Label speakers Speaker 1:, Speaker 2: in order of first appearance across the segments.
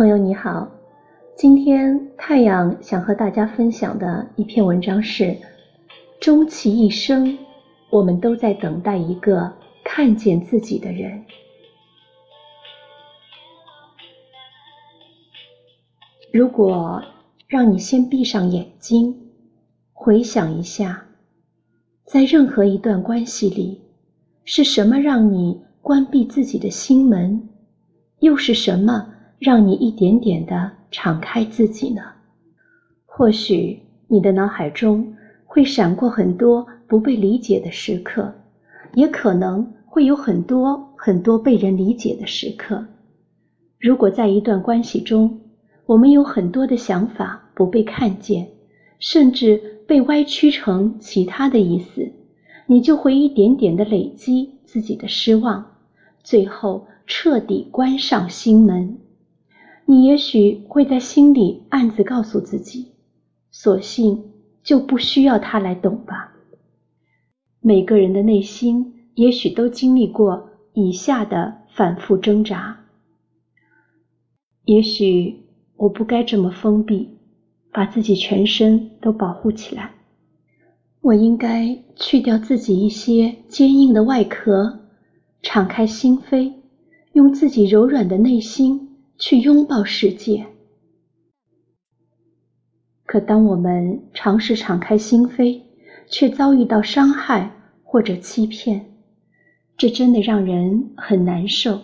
Speaker 1: 朋友你好，今天太阳想和大家分享的一篇文章是：终其一生，我们都在等待一个看见自己的人。如果让你先闭上眼睛，回想一下，在任何一段关系里，是什么让你关闭自己的心门？又是什么？让你一点点的敞开自己呢？或许你的脑海中会闪过很多不被理解的时刻，也可能会有很多很多被人理解的时刻。如果在一段关系中，我们有很多的想法不被看见，甚至被歪曲成其他的意思，你就会一点点的累积自己的失望，最后彻底关上心门。你也许会在心里暗自告诉自己：“索性就不需要他来懂吧。”每个人的内心也许都经历过以下的反复挣扎。也许我不该这么封闭，把自己全身都保护起来。我应该去掉自己一些坚硬的外壳，敞开心扉，用自己柔软的内心。去拥抱世界。可当我们尝试敞开心扉，却遭遇到伤害或者欺骗，这真的让人很难受。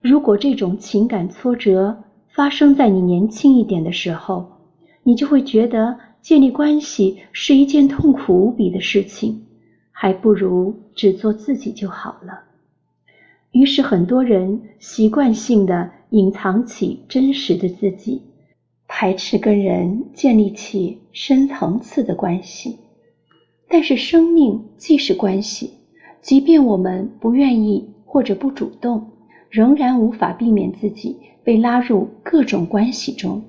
Speaker 1: 如果这种情感挫折发生在你年轻一点的时候，你就会觉得建立关系是一件痛苦无比的事情，还不如只做自己就好了。于是很多人习惯性的。隐藏起真实的自己，排斥跟人建立起深层次的关系。但是，生命既是关系，即便我们不愿意或者不主动，仍然无法避免自己被拉入各种关系中，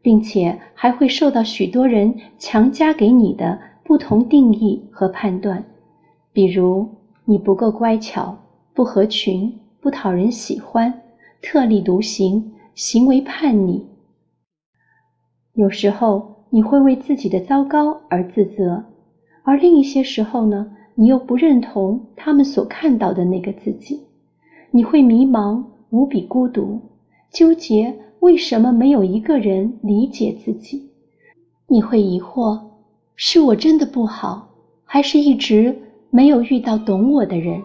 Speaker 1: 并且还会受到许多人强加给你的不同定义和判断，比如你不够乖巧、不合群、不讨人喜欢。特立独行，行为叛逆。有时候你会为自己的糟糕而自责，而另一些时候呢，你又不认同他们所看到的那个自己。你会迷茫，无比孤独，纠结为什么没有一个人理解自己。你会疑惑：是我真的不好，还是一直没有遇到懂我的人？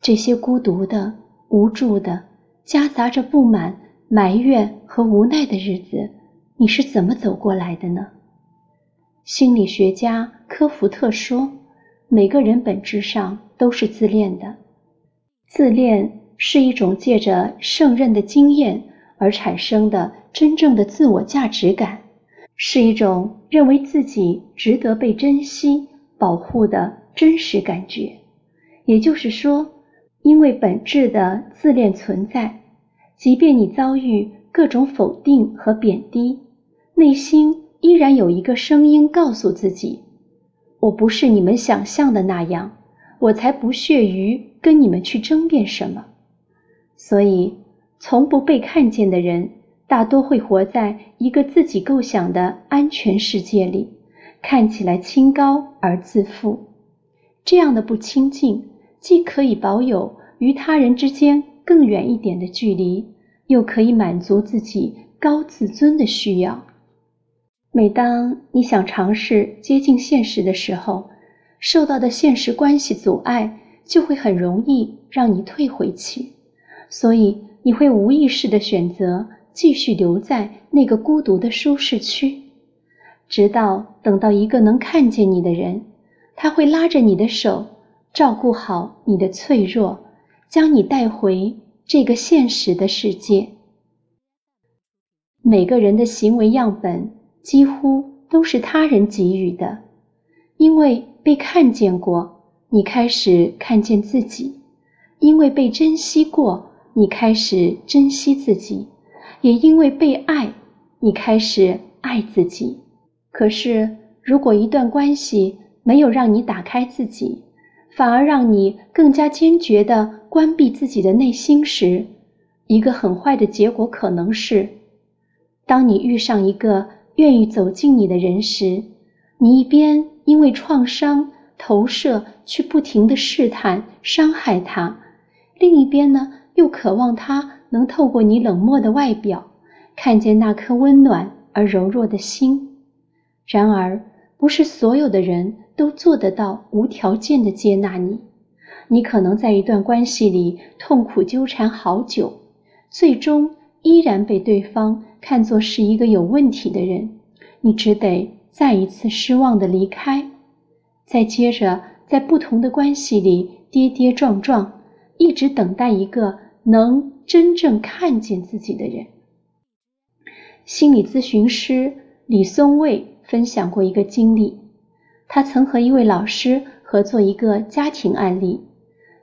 Speaker 1: 这些孤独的。无助的，夹杂着不满、埋怨和无奈的日子，你是怎么走过来的呢？心理学家科福特说：“每个人本质上都是自恋的。自恋是一种借着胜任的经验而产生的真正的自我价值感，是一种认为自己值得被珍惜、保护的真实感觉。也就是说。”因为本质的自恋存在，即便你遭遇各种否定和贬低，内心依然有一个声音告诉自己：“我不是你们想象的那样，我才不屑于跟你们去争辩什么。”所以，从不被看见的人大多会活在一个自己构想的安全世界里，看起来清高而自负。这样的不清净。既可以保有与他人之间更远一点的距离，又可以满足自己高自尊的需要。每当你想尝试接近现实的时候，受到的现实关系阻碍就会很容易让你退回去，所以你会无意识的选择继续留在那个孤独的舒适区，直到等到一个能看见你的人，他会拉着你的手。照顾好你的脆弱，将你带回这个现实的世界。每个人的行为样本几乎都是他人给予的，因为被看见过，你开始看见自己；因为被珍惜过，你开始珍惜自己；也因为被爱，你开始爱自己。可是，如果一段关系没有让你打开自己，反而让你更加坚决地关闭自己的内心时，一个很坏的结果可能是，当你遇上一个愿意走进你的人时，你一边因为创伤投射去不停的试探伤害他，另一边呢又渴望他能透过你冷漠的外表，看见那颗温暖而柔弱的心。然而，不是所有的人都做得到无条件的接纳你。你可能在一段关系里痛苦纠缠好久，最终依然被对方看作是一个有问题的人，你只得。再一次失望的离开，再接着在不同的关系里跌跌撞撞，一直等待一个能真正看见自己的人。心理咨询师李松蔚分享过一个经历，他曾和一位老师合作一个家庭案例，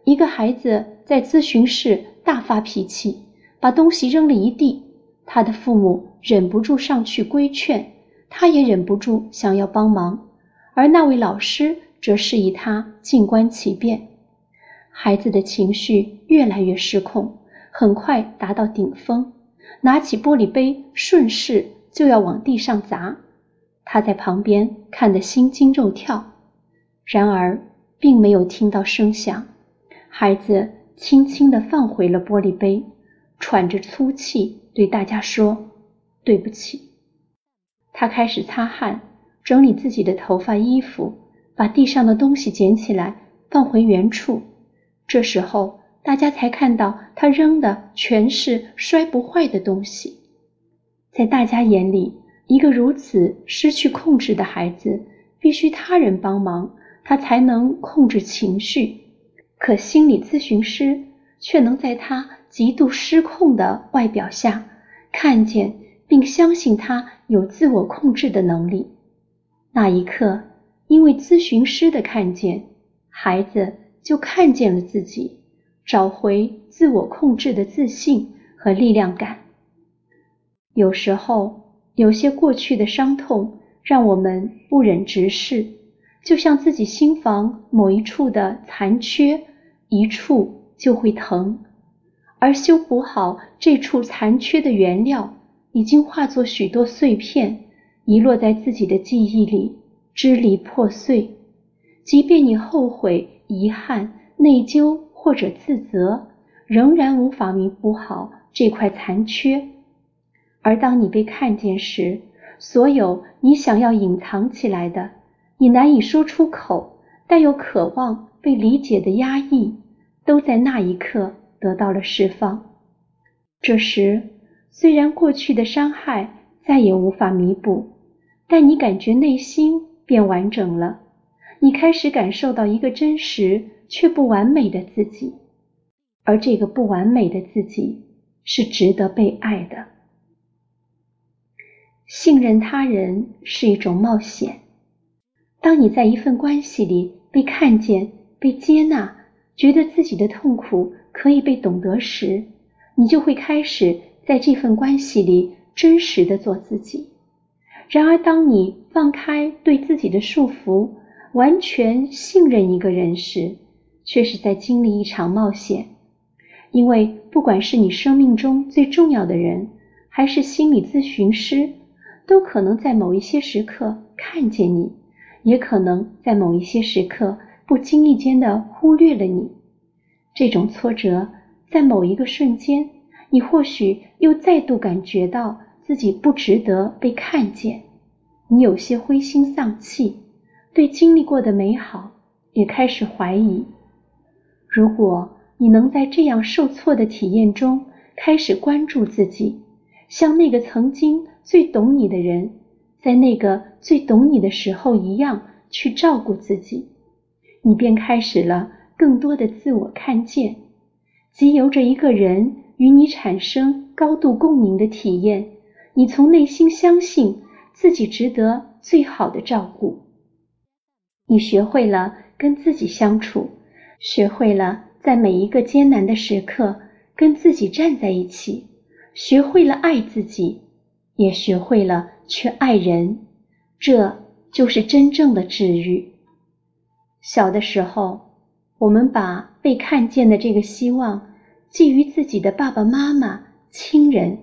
Speaker 1: 一个孩子在咨询室大发脾气，把东西扔了一地，他的父母忍不住上去规劝。他也忍不住想要帮忙，而那位老师则示意他静观其变。孩子的情绪越来越失控，很快达到顶峰，拿起玻璃杯顺势就要往地上砸。他在旁边看得心惊肉跳，然而并没有听到声响。孩子轻轻地放回了玻璃杯，喘着粗气对大家说：“对不起。”他开始擦汗，整理自己的头发、衣服，把地上的东西捡起来放回原处。这时候，大家才看到他扔的全是摔不坏的东西。在大家眼里，一个如此失去控制的孩子，必须他人帮忙，他才能控制情绪。可心理咨询师却能在他极度失控的外表下看见。并相信他有自我控制的能力。那一刻，因为咨询师的看见，孩子就看见了自己，找回自我控制的自信和力量感。有时候，有些过去的伤痛让我们不忍直视，就像自己心房某一处的残缺，一处就会疼，而修补好这处残缺的原料。已经化作许多碎片，遗落在自己的记忆里，支离破碎。即便你后悔、遗憾、内疚或者自责，仍然无法弥补好这块残缺。而当你被看见时，所有你想要隐藏起来的、你难以说出口但又渴望被理解的压抑，都在那一刻得到了释放。这时。虽然过去的伤害再也无法弥补，但你感觉内心变完整了。你开始感受到一个真实却不完美的自己，而这个不完美的自己是值得被爱的。信任他人是一种冒险。当你在一份关系里被看见、被接纳，觉得自己的痛苦可以被懂得时，你就会开始。在这份关系里，真实的做自己。然而，当你放开对自己的束缚，完全信任一个人时，却是在经历一场冒险。因为，不管是你生命中最重要的人，还是心理咨询师，都可能在某一些时刻看见你，也可能在某一些时刻不经意间的忽略了你。这种挫折，在某一个瞬间。你或许又再度感觉到自己不值得被看见，你有些灰心丧气，对经历过的美好也开始怀疑。如果你能在这样受挫的体验中开始关注自己，像那个曾经最懂你的人，在那个最懂你的时候一样去照顾自己，你便开始了更多的自我看见，即由着一个人。与你产生高度共鸣的体验，你从内心相信自己值得最好的照顾。你学会了跟自己相处，学会了在每一个艰难的时刻跟自己站在一起，学会了爱自己，也学会了去爱人。这就是真正的治愈。小的时候，我们把被看见的这个希望。寄予自己的爸爸妈妈、亲人。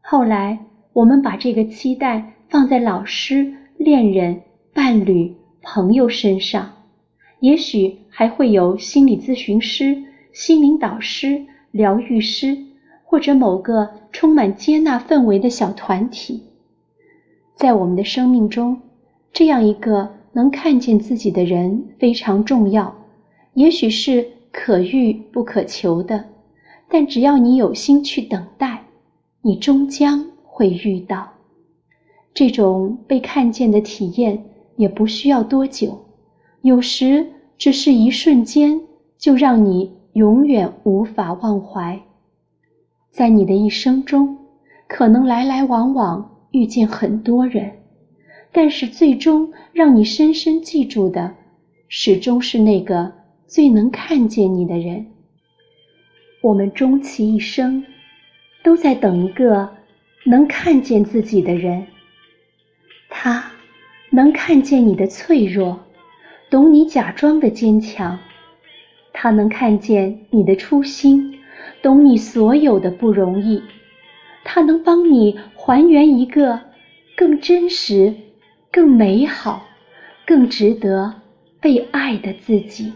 Speaker 1: 后来，我们把这个期待放在老师、恋人、伴侣、朋友身上，也许还会有心理咨询师、心灵导师、疗愈师，或者某个充满接纳氛围的小团体。在我们的生命中，这样一个能看见自己的人非常重要。也许是可遇不可求的，但只要你有心去等待，你终将会遇到。这种被看见的体验也不需要多久，有时只是一瞬间，就让你永远无法忘怀。在你的一生中，可能来来往往遇见很多人，但是最终让你深深记住的，始终是那个。最能看见你的人，我们终其一生都在等一个能看见自己的人。他能看见你的脆弱，懂你假装的坚强；他能看见你的初心，懂你所有的不容易；他能帮你还原一个更真实、更美好、更值得被爱的自己。